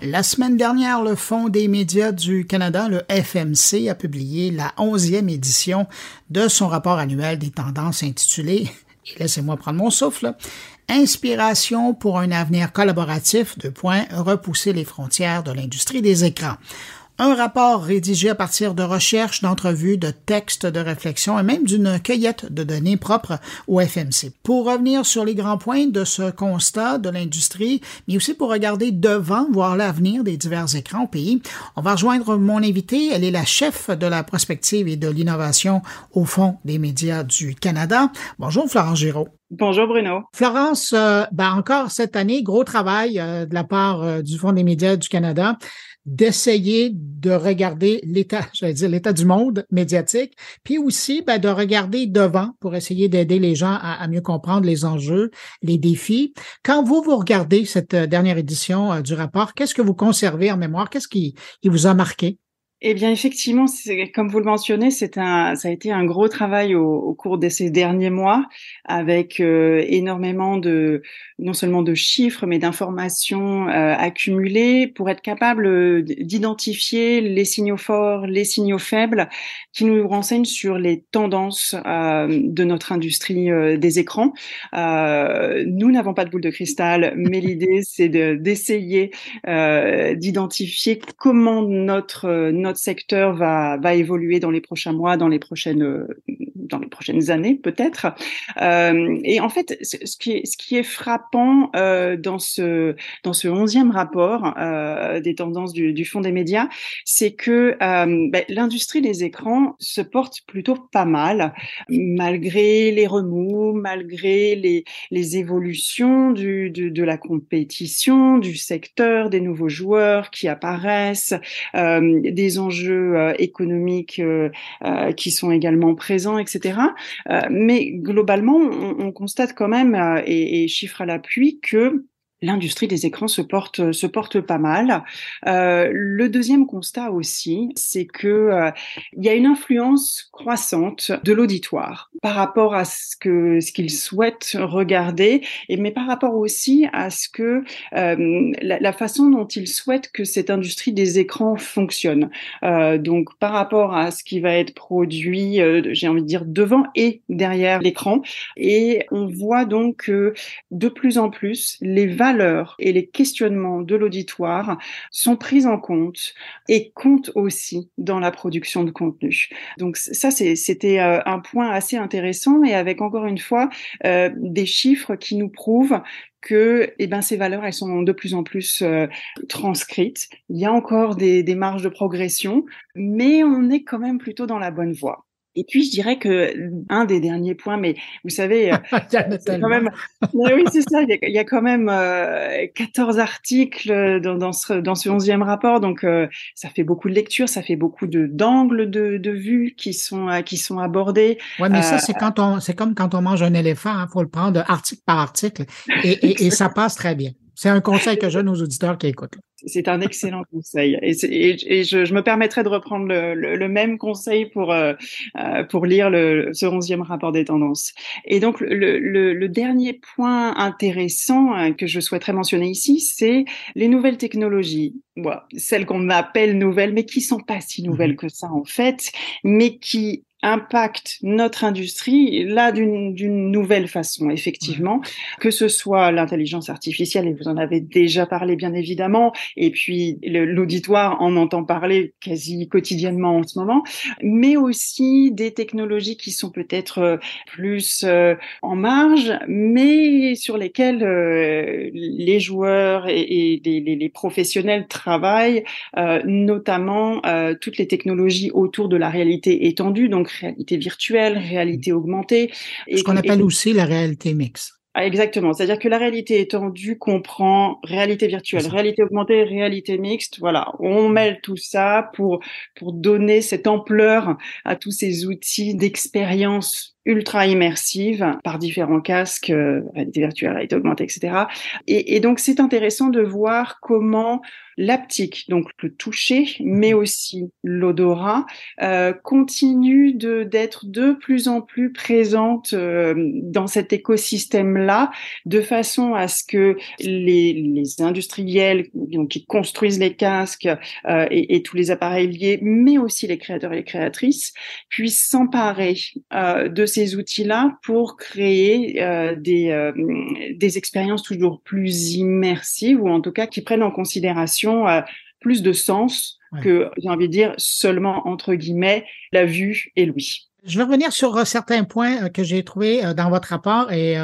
La semaine dernière, le Fonds des médias du Canada, le FMC, a publié la onzième édition de son rapport annuel des tendances intitulé, et laissez-moi prendre mon souffle, Inspiration pour un avenir collaboratif, de point, repousser les frontières de l'industrie des écrans un rapport rédigé à partir de recherches, d'entrevues, de textes, de réflexions et même d'une cueillette de données propres au FMC. Pour revenir sur les grands points de ce constat de l'industrie, mais aussi pour regarder devant, voir l'avenir des divers écrans au pays, on va rejoindre mon invitée. Elle est la chef de la prospective et de l'innovation au Fonds des médias du Canada. Bonjour Florence Giraud. Bonjour Bruno. Florence, euh, ben encore cette année, gros travail euh, de la part euh, du Fonds des médias du Canada d'essayer de regarder l'état, j'allais dire l'état du monde médiatique, puis aussi ben, de regarder devant pour essayer d'aider les gens à, mieux comprendre les enjeux, les défis. Quand vous vous regardez cette euh, dernière édition euh, du rapport, qu'est-ce que vous conservez en mémoire? Qu'est-ce qui, qui vous a marqué? Eh bien, effectivement, comme vous le mentionnez, un, ça a été un gros travail au, au cours de ces derniers mois, avec euh, énormément de, non seulement de chiffres, mais d'informations euh, accumulées pour être capable euh, d'identifier les signaux forts, les signaux faibles, qui nous renseignent sur les tendances de notre industrie des écrans. nous n'avons pas de boule de cristal, mais l'idée, c'est d'essayer d'identifier comment notre, notre notre secteur va, va évoluer dans les prochains mois, dans les prochaines, dans les prochaines années peut-être. Euh, et en fait, ce qui est, ce qui est frappant euh, dans ce dans ce onzième rapport euh, des tendances du, du Fonds des médias, c'est que ben, l'industrie des écrans se porte plutôt pas mal, malgré les remous, malgré les, les évolutions du, du, de la compétition, du secteur, des nouveaux joueurs qui apparaissent, euh, enjeux euh, économiques euh, euh, qui sont également présents, etc. mais globalement, on, on, constate quand même, et, et chiffre à l'appui, que l'industrie des écrans se porte se porte pas mal. Euh, le deuxième constat aussi, c'est que euh, il y a une influence croissante de l'auditoire par rapport à ce que ce qu'il souhaite regarder, et mais par rapport aussi à ce que euh, la, façon dont il souhaite que cette industrie des écrans fonctionne. Euh, donc par rapport à ce qui va être produit, euh, j'ai envie de dire devant et derrière l'écran, et on voit donc que de plus en plus les et les questionnements de l'auditoire sont pris en compte et comptent aussi dans la production de contenu. Donc ça, c'était euh, un point assez intéressant et avec encore une fois euh, des chiffres qui nous prouvent que eh ben, ces valeurs, elles sont de plus en plus euh, transcrites. Il y a encore des, des marges de progression, mais on est quand même plutôt dans la bonne voie. Et puis, je dirais que un des derniers points, mais vous savez, euh, quand même, oui, c'est ça. Il y, a, quand même euh, 14 articles dans, dans, ce dans ce 11e rapport, donc euh, ça fait beaucoup de lectures, ça fait beaucoup de d'angles de, de vue qui sont euh, qui sont abordés. Ouais, mais ça c'est quand on c'est comme quand on mange un éléphant, il hein, faut le prendre article par article, et, et, et ça passe très bien. C'est un conseil que je donne aux auditeurs qui écoutent. C'est un excellent conseil. Et, et, et je, je, me permettrai de reprendre le, le, le même conseil pour, euh, euh pour lire le, ce onzième rapport des tendances. Et donc, le, le dernier point intéressant euh, que je souhaiterais mentionner ici, c'est les nouvelles technologies. Bon, celles qu'on appelle nouvelles, mais qui sont pas si nouvelles mm-hmm. que ça en fait, mais qui impacte notre industrie là d'une nouvelle façon, effectivement, que ce soit l'intelligence artificielle, et vous en avez déjà parlé bien évidemment, et puis l'auditoire en entend parler quasi quotidiennement en ce moment, mais aussi des technologies qui sont peut-être euh, plus euh, en marge, mais sur lesquelles euh, les joueurs et, et les, les, professionnels travaillent, notamment toutes les technologies autour de la réalité étendue, donc réalité virtuelle, réalité augmentée. Ce qu'on appelle aussi la réalité mixte. Ah, exactement. C'est-à-dire que la réalité étendue comprend réalité virtuelle, réalité augmentée, réalité mixte. Voilà. On mêle tout ça pour, pour donner cette ampleur à tous ces outils d'expérience ultra immersive par différents casques, euh, réalité virtuelle, réalité augmentée, etc. Et, et donc c'est intéressant de voir comment l'aptique, donc le toucher, mais mhm. aussi l'odorat, euh, continue de d'être de plus en plus présente euh, dans cet écosystème-là, de façon à ce que les, les industriels donc, qui construisent les casques euh, et, et, tous les appareils liés, mais aussi les créateurs et les créatrices, puissent s'emparer euh, de ces outils-là pour créer euh, des, des expériences toujours plus immersives, ou en tout cas qui prennent en considération euh, plus de sens que, j'ai envie de dire, seulement, entre guillemets, la vue et l'ouïe. Je vais revenir sur euh, certains points euh, que j'ai trouvés dans votre rapport. Et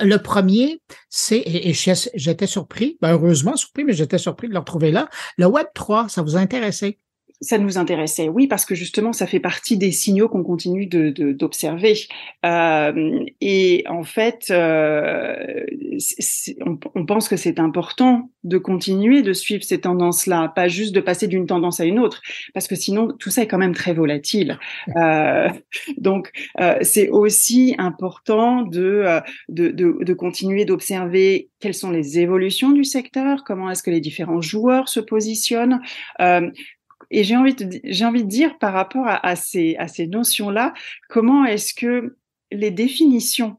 le premier, c'est, et, j'étais surpris, ben heureusement surpris, mais j'étais surpris de le retrouver là. Le Web 3, ça vous a intéressé? Ça nous intéressait, oui, parce que justement, ça fait partie des signaux qu'on continue de, d'observer. Euh, et en fait, euh, on, on, pense que c'est important de continuer de suivre ces tendances-là, pas juste de passer d'une tendance à une autre, parce que sinon, tout ça est quand même très volatile. Euh, donc, euh, c'est aussi important de, euh, de, de, de continuer d'observer quelles sont les évolutions du secteur, comment est-ce que les différents joueurs se positionnent. Et j'ai envie, de, j'ai envie de dire par rapport à, à ces, à ces notions-là, comment est-ce que les définitions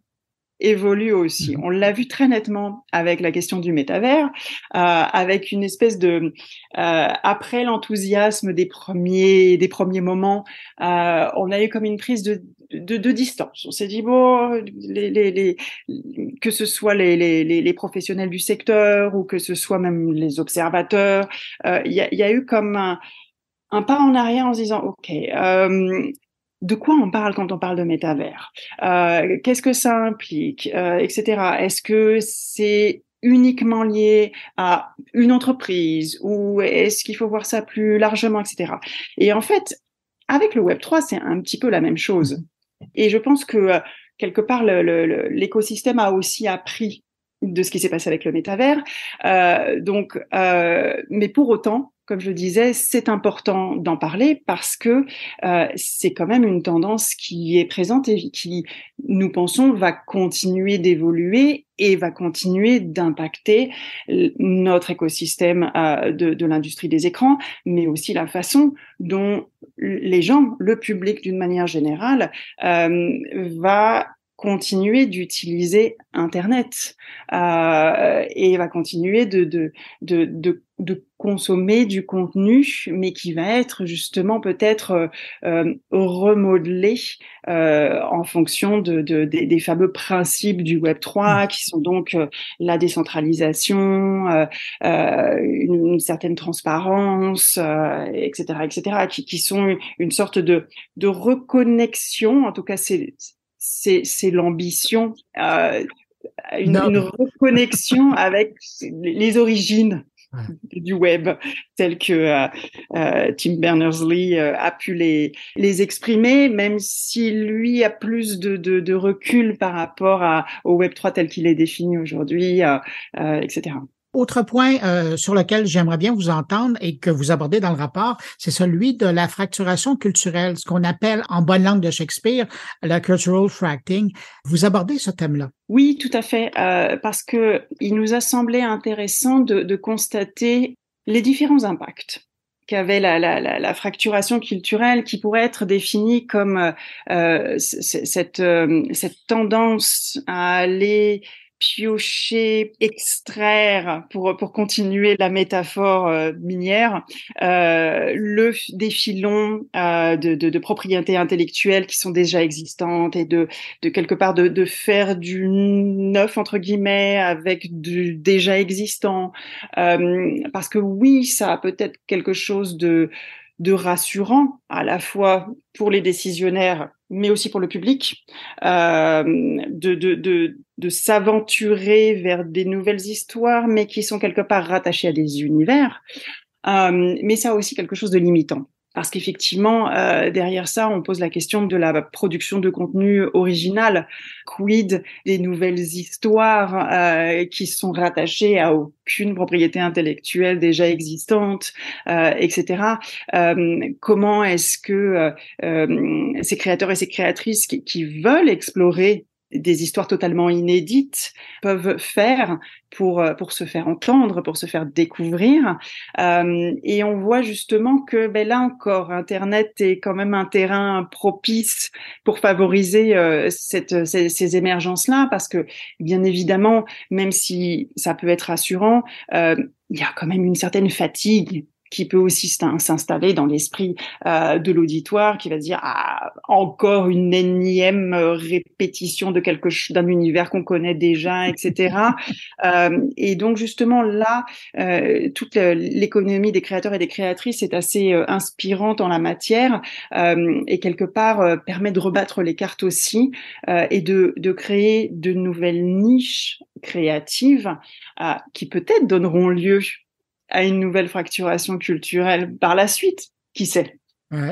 évoluent aussi. Mmh. On l'a vu très nettement avec la question du métavers, euh, avec une espèce de euh, après l'enthousiasme des premiers des premiers moments, euh, on a eu comme une prise de de, de distance. On s'est dit bon, les, les, les, que ce soit les, les, les, professionnels du secteur ou que ce soit même les observateurs, il y, a, y, a, eu comme un, un pas en arrière en se disant, OK, euh, de quoi on parle quand on parle de métavers? Euh, Qu'est-ce que ça implique? Euh, Etc. Est-ce que c'est uniquement lié à une entreprise ou est-ce qu'il faut voir ça plus largement, etc. Et en fait, avec le Web 3, c'est un petit peu la même chose. Et je pense que quelque part, l'écosystème a aussi appris de ce qui s'est passé avec le métavers. Donc, mais pour autant, comme je disais, c'est important d'en parler parce que euh, c'est quand même une tendance qui est présente et qui, nous pensons, va continuer d'évoluer et va continuer d'impacter notre écosystème euh, de, de l'industrie des écrans, mais aussi la façon dont les gens, le public d'une manière générale, euh, va continuer d'utiliser Internet euh, et va continuer de, de, de, de, de consommer du contenu, mais qui va être justement peut-être euh, euh remodelé euh, en fonction de, de, des fameux principes du Web 3, mmh. qui sont donc euh, la décentralisation, euh, une, une, certaine transparence, etc., etc., qui, qui sont une sorte de, de reconnexion. En tout cas, c'est c'est l'ambition, euh, une, reconnexion avec les origines du web, telles que euh, euh, Tim Berners-Lee a pu les, les exprimer, même si lui a plus de, de, recul par rapport à, au Web 3 tel qu'il est défini aujourd'hui, etc. Autre point euh, sur lequel j'aimerais bien vous entendre et que vous abordez dans le rapport, c'est celui de la fracturation culturelle, ce qu'on appelle en bonne langue de Shakespeare la cultural fracting. Vous abordez ce thème-là. Oui, tout à fait, euh, parce que il nous a semblé intéressant de, constater les différents impacts qu'avait la, fracturation culturelle qui pourrait être définie comme euh, cette tendance à aller piocher, extraire, pour, pour continuer la métaphore euh, minière, euh, le, des filons euh, de, de, de, propriété intellectuelle qui sont déjà existantes et de, de quelque part de, de faire du neuf, entre guillemets, avec du déjà existant. Euh, parce que oui, ça a peut-être quelque chose de de rassurant à la fois pour les décisionnaires mais aussi pour le public, euh, de, de, de, de s'aventurer vers des nouvelles histoires, mais qui sont quelque part rattachées à des univers. Euh, mais ça a aussi quelque chose de limitant. Parce qu'effectivement, euh, derrière ça, on pose la question de la production de contenu original. Quid des nouvelles histoires euh, qui sont rattachées à aucune propriété intellectuelle déjà existante, euh, etc. Euh, comment est-ce que euh, ces créateurs et ces créatrices qui, qui veulent explorer des histoires totalement inédites peuvent faire pour euh, pour se faire entendre, pour se faire découvrir. Euh, et on voit justement que ben là encore, Internet est quand même un terrain propice pour favoriser euh, cette, ces, ces émergences-là, parce que bien évidemment, même si ça peut être rassurant, euh, il y a quand même une certaine fatigue qui peut aussi s'installer dans l'esprit euh, de l'auditoire, qui va dire ah, encore une énième euh, répétition de quelque d'un univers qu'on connaît déjà, etc. euh, et donc justement là, euh, toute l'économie des créateurs et des créatrices est assez euh, inspirante en la matière euh, et quelque part permet de rebattre les cartes aussi et de, de créer de nouvelles niches créatives qui peut-être donneront lieu à une nouvelle fracturation culturelle par la suite. Qui sait?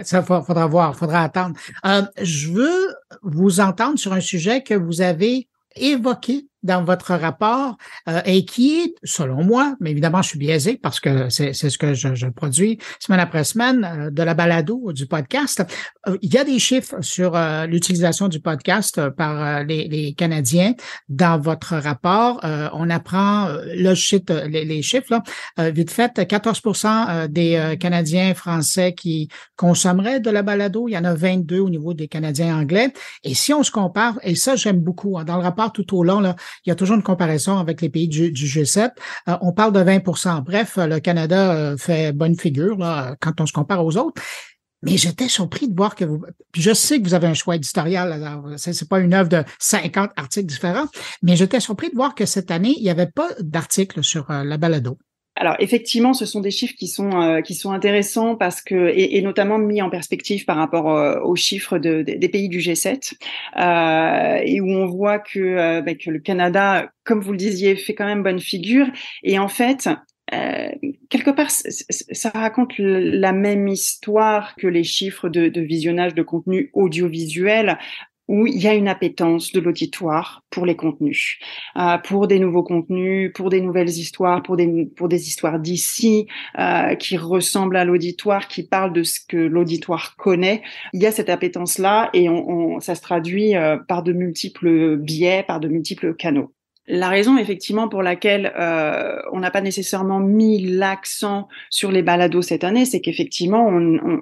Ça faudra voir, faudra attendre. Euh, je veux vous entendre sur un sujet que vous avez évoqué dans votre rapport euh, et qui est, selon moi, mais évidemment, je suis biaisé parce que c'est ce que je, je, produis semaine après semaine euh, de la balado du podcast. Euh, il y a des chiffres sur euh, l'utilisation du podcast par les, les, Canadiens dans votre rapport. on apprend le les, les, chiffres là, vite fait, 14 des Canadiens français qui consommeraient de la balado. Il y en a 22 au niveau des Canadiens anglais. Et si on se compare, et ça j'aime beaucoup, hein, dans le rapport tout au long, là, il y a toujours une comparaison avec les pays du, G7. Euh, on parle de 20% Bref, le Canada euh, fait bonne figure quand on se compare aux autres. Mais j'étais surpris de voir que vous. Puis je sais que vous avez un choix éditorial. C'est pas une œuvre de 50 articles différents, mais j'étais surpris de voir que cette année, il n'y avait pas d'article sur euh, la balado. Alors effectivement, ce sont des chiffres qui sont euh, qui sont intéressants parce que et, notamment mis en perspective par rapport euh, aux chiffres de, des pays du G7 euh, et où on voit que, euh, bah, que le Canada, comme vous le disiez, fait quand même bonne figure et en fait. quelque part, ça raconte la même histoire que les chiffres de, de visionnage de contenu audiovisuel où il y a une appétence de l'auditoire pour les contenus, euh, pour des nouveaux contenus, pour des nouvelles histoires, pour des pour des histoires d'ici euh, qui ressemblent à l'auditoire, qui parlent de ce que l'auditoire connaît. Il y a cette appétence là et on, on ça se traduit euh, par de multiples biais, par de multiples canaux. La raison effectivement pour laquelle euh, on n'a pas nécessairement mis l'accent sur les balados cette année, c'est qu'effectivement, on,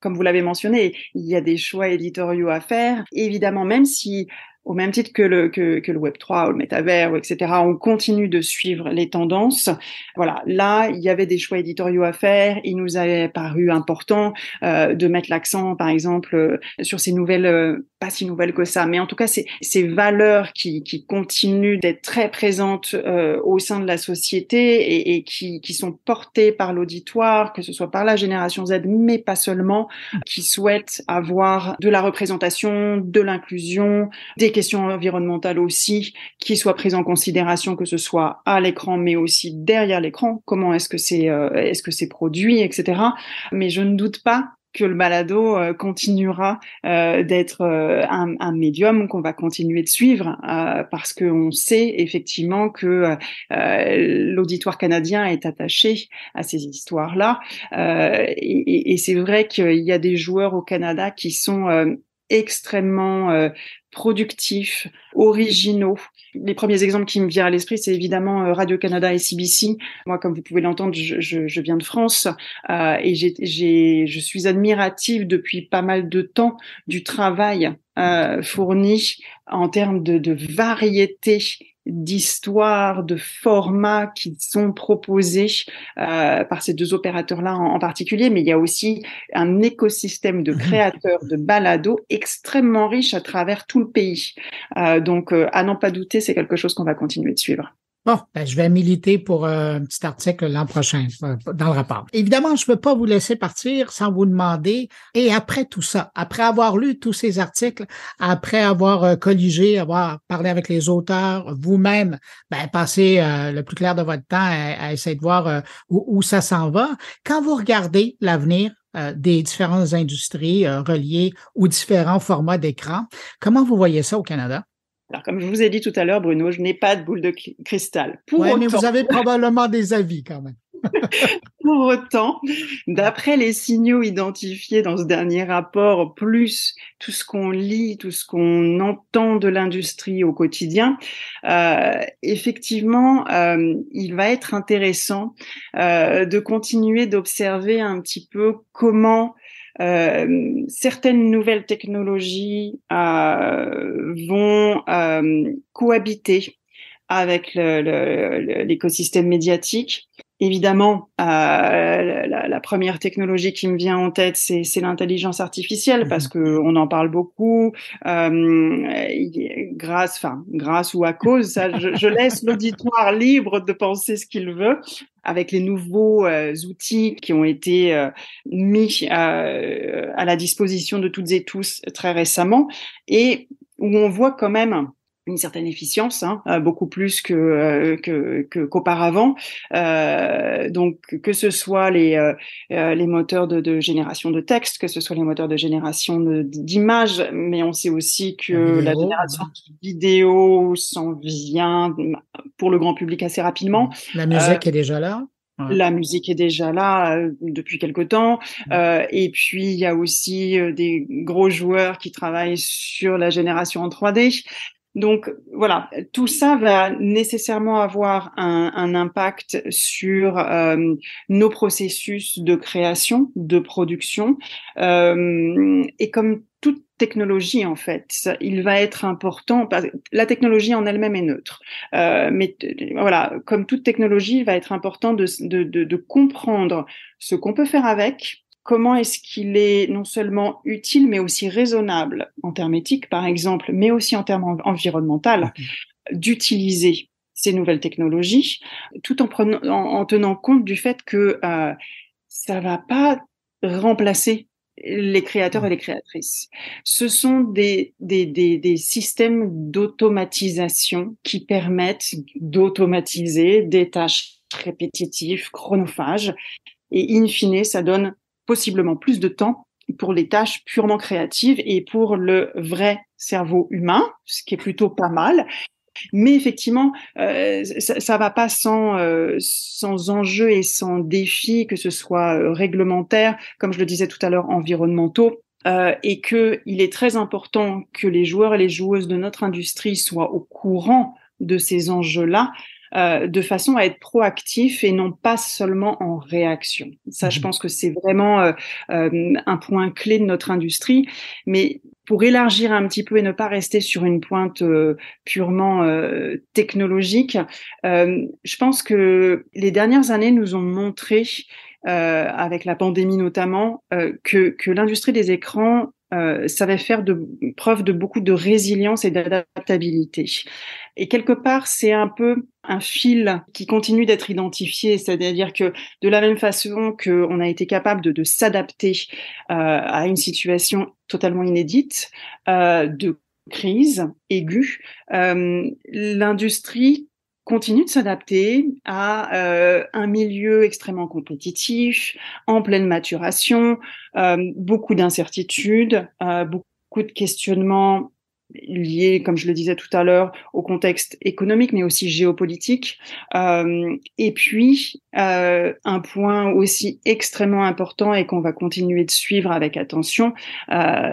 comme vous l'avez mentionné, il y a des choix éditoriaux à faire. Évidemment, même si au même titre que le, que, que le Web 3 ou le métavers, etc., on continue de suivre les tendances. Voilà, là, il y avait des choix éditoriaux à faire. Il nous avait paru important euh, de mettre l'accent, par exemple, euh, sur ces nouvelles, euh, pas si nouvelles que ça, mais en tout cas, ces, ces valeurs qui, qui continuent d'être très présentes euh, au sein de la société et, et qui, qui sont portées par l'auditoire, que ce soit par la génération Z, mais pas seulement, qui souhaitent avoir de la représentation, de l'inclusion, des questions environnementales aussi qui soient prises en considération, que ce soit à l'écran, mais aussi derrière l'écran. Comment est-ce que c'est euh, est-ce que c'est produit, etc. Mais je ne doute pas que le balado euh, continuera euh, d'être un, un, médium qu'on va continuer de suivre parce qu'on sait effectivement que l'auditoire canadien est attaché à ces histoires-là et, et c'est vrai qu'il y a des joueurs au Canada qui sont extrêmement euh, productifs, originaux. Les premiers exemples qui me viennent à l'esprit, c'est évidemment euh, Radio-Canada et CBC. Moi, comme vous pouvez l'entendre, je, je, je, viens de France euh, et j'ai, je suis admirative depuis pas mal de temps du travail euh, fourni en termes de, de variété d'histoires, de formats qui sont proposés euh, par ces deux opérateurs-là en, particulier, mais il y a aussi un écosystème de créateurs de balados extrêmement riche à travers tout le pays. Euh, donc, euh, à n'en pas douter, c'est quelque chose qu'on va continuer de suivre. Bon, ben, je vais militer pour euh, un petit article l'an prochain euh, dans le rapport. Évidemment, je ne peux pas vous laisser partir sans vous demander, et après tout ça, après avoir lu tous ces articles, après avoir euh, colligé, avoir parlé avec les auteurs, vous-même, ben, passer le plus clair de votre temps à, essayer de voir où, ça s'en va, quand vous regardez l'avenir des différentes industries reliées aux différents formats d'écran, comment vous voyez ça au Canada? Alors, comme je vous ai dit tout à l'heure, Bruno, je n'ai pas de boule de cristal. Pour mais vous avez probablement des avis quand même. Pour autant, d'après les signaux identifiés dans ce dernier rapport, plus tout ce qu'on lit, tout ce qu'on entend de l'industrie au quotidien, euh, effectivement, euh, il va être intéressant euh, de continuer d'observer un petit peu comment euh, certaines nouvelles technologies euh, vont euh, cohabiter avec l'écosystème médiatique. Évidemment, euh, la, la, première technologie qui me vient en tête, c'est l'intelligence artificielle parce mhm. que on en parle beaucoup. Euh, grâce, enfin, grâce ou à cause, ça, je, je laisse l'auditoire libre de penser ce qu'il veut avec les nouveaux euh, outils qui ont été euh, mis euh, à la disposition de toutes et tous très récemment et où on voit quand même une certaine efficience, hein, euh, beaucoup plus que euh, que qu'auparavant. Euh, donc que ce soit les euh, les moteurs de, de, génération de texte, que ce soit les moteurs de génération d'images, mais on sait aussi que la, génération vidéo s'en vient pour le grand public assez rapidement. La musique est déjà là. La musique est déjà là depuis quelque temps. Euh, et puis, il y a aussi des gros joueurs qui travaillent sur la génération en 3D. Donc voilà, tout ça va nécessairement avoir un, impact sur euh, nos processus de création, de production. Euh, et comme toute technologie en fait, il va être important. La technologie en elle-même est neutre, euh, mais voilà, comme toute technologie, il va être important de, de comprendre ce qu'on peut faire avec, comment est-ce qu'il est non seulement utile, mais aussi raisonnable en termes éthiques, par exemple, mais aussi en termes environnementaux, d'utiliser ces nouvelles technologies, tout en, prenant, en, tenant compte du fait que euh, ça va pas remplacer les créateurs et les créatrices. Ce sont des, des, des, des systèmes d'automatisation qui permettent d'automatiser des tâches répétitives, chronophages, et in fine, ça donne possiblement plus de temps pour les tâches purement créatives et pour le vrai cerveau humain, ce qui est plutôt pas mal. Mais effectivement, euh, ça, ça va pas sans euh, sans enjeux et sans défis, que ce soit euh, réglementaire, comme je le disais tout à l'heure, environnementaux. Et que il est très important que les joueurs et les joueuses de notre industrie soient au courant de ces enjeux-là euh, de façon à être proactif et non pas seulement en réaction. Ça, je mhm. pense que c'est vraiment euh, euh, un point clé de notre industrie. Mais pour élargir un petit peu et ne pas rester sur une pointe purement technologique, je pense que les dernières années nous ont montré avec la pandémie notamment, que, que l'industrie des écrans euh, savait faire de, preuve de beaucoup de résilience et d'adaptabilité. Et quelque part, c'est un peu un fil qui continue d'être identifié, c'est-à-dire que de la même façon qu'on a été capable de, s'adapter euh, à une situation totalement inédite, euh, de crise aiguë, euh, l'industrie continue de s'adapter à un milieu extrêmement compétitif, en pleine maturation, beaucoup d'incertitudes, beaucoup de questionnements liés, comme je le disais tout à l'heure, au contexte économique, mais aussi géopolitique. et puis, un point aussi extrêmement important et qu'on va continuer de suivre avec attention,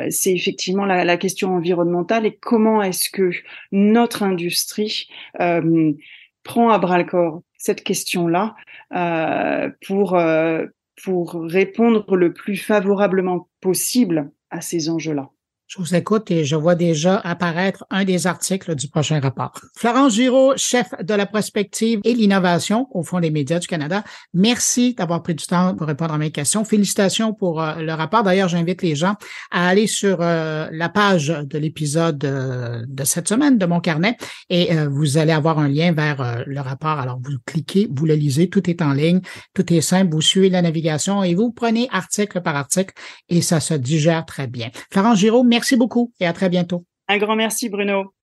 c'est effectivement la, la, question environnementale et comment est-ce que notre industrie prend à bras le corps cette question-là euh, pour, euh, pour répondre le plus favorablement possible à ces enjeux-là. Je vous écoute et je vois déjà apparaître un des articles du prochain rapport. Florence Giraud, chef de la prospective et l'innovation au Fonds des médias du Canada, merci d'avoir pris du temps pour répondre à mes questions. Félicitations pour euh, le rapport. D'ailleurs, j'invite les gens à aller sur euh, la page de l'épisode euh, de cette semaine de mon carnet et vous allez avoir un lien vers le rapport. Alors, vous cliquez, vous le lisez, tout est en ligne, tout est simple, vous suivez la navigation et vous prenez article par article et ça se digère très bien. Florence Giraud, Merci beaucoup et à très bientôt. Un grand merci, Bruno.